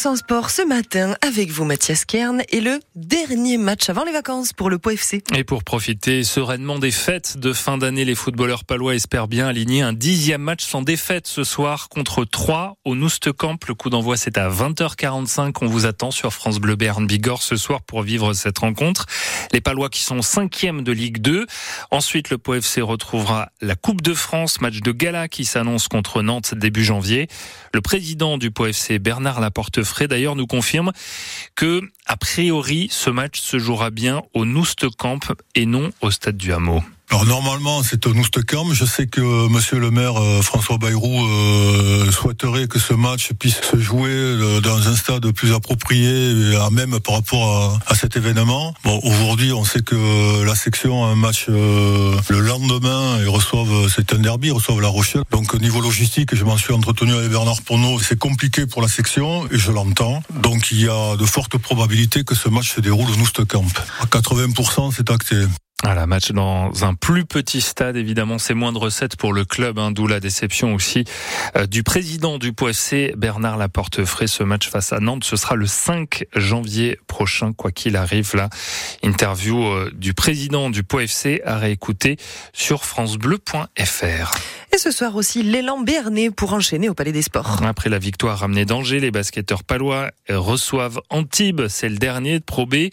100% sport ce matin avec vous Mathias Kern et le dernier match avant les vacances pour le Pau FC. Et pour profiter sereinement des fêtes de fin d'année, les footballeurs palois espèrent bien aligner un dixième match sans défaite ce soir contre 3 au Noustecamp. Le coup d'envoi c'est à 20h45. On vous attend sur France Bleu Berne Bigorre ce soir pour vivre cette rencontre. Les palois qui sont cinquièmes de Ligue 2. Ensuite le Pau FC retrouvera la Coupe de France, match de gala qui s'annonce contre Nantes début janvier. Le président du Pau FC Bernard Laportefray d'ailleurs nous confirme que a priori ce match se jouera bien au Noustecamp et non au stade du Hameau. Alors normalement c'est au Noustecamp. Je sais que Monsieur le maire euh, François Bayrou euh, souhaiterait que ce match puisse se jouer euh, dans un stade plus approprié, à même par rapport à, cet événement. Bon aujourd'hui on sait que la section a un match le lendemain et reçoivent c'est un derby, ils reçoivent La Rochelle. Donc au niveau logistique, je m'en suis entretenu avec Bernard Porneau, c'est compliqué pour la section et je l'entends. Donc il y a de fortes probabilités que ce match se déroule au Noustecamp. À 80% c'est acté. Voilà, match dans un plus petit stade, évidemment, c'est moins de recettes pour le club, hein, d'où la déception aussi euh, du président du POFC, Bernard Laportefray. Ce match face à Nantes, ce sera le 5 janvier prochain, quoi qu'il arrive. Là, interview euh, du président du POFC à réécouter sur francebleu.fr. Et ce soir aussi, l'élan béarnais pour enchaîner au Palais des Sports. Après la victoire ramenée d'Angers, les basketteurs palois reçoivent Antibes. C'est le dernier de Pro B.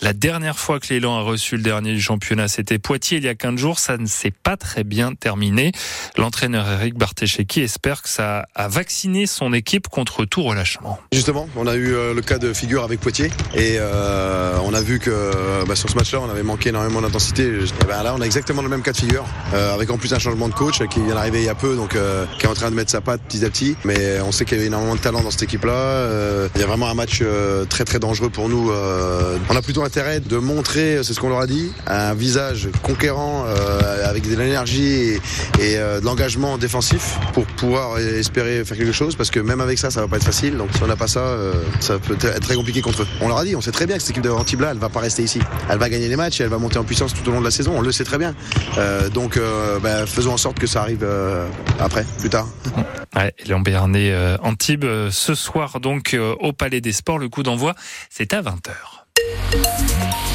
La dernière fois que l'élan a reçu le dernier du championnat, c'était Poitiers il y a 15 jours. Ça ne s'est pas très bien terminé. L'entraîneur Eric Bartecheki espère que ça a vacciné son équipe contre tout relâchement. Justement, on a eu euh, le cas de figure avec Poitiers et euh, on a vu que bah, sur ce match-là, on avait manqué énormément d'intensité. Ben là, on a exactement le même cas de figure, euh, avec en plus un changement de coach qui vient d'arriver il y a peu, donc euh, qui est en train de mettre sa patte petit à petit. Mais on sait qu'il y a énormément de talent dans cette équipe-là. Euh, il y a vraiment un match euh, très très dangereux pour nous. on a plutôt intérêt de montrer, c'est ce qu'on leur a dit, un visage conquérant avec de l'énergie et, de l'engagement défensif pour pouvoir espérer faire quelque chose. Parce que même avec ça, ça va pas être facile. Donc si on n'a pas ça, ça peut être très compliqué contre eux. On leur a dit, on sait très bien que cette équipe de Antibes elle va pas rester ici. Elle va gagner les matchs et elle va monter en puissance tout au long de la saison. On le sait très bien. donc ben, faisons en sorte que ça arrive euh, après, plus tard. Ouais, Lambernay euh, Antibes euh, ce soir donc au Palais des Sports. Le coup d'envoi, c'est à 20h.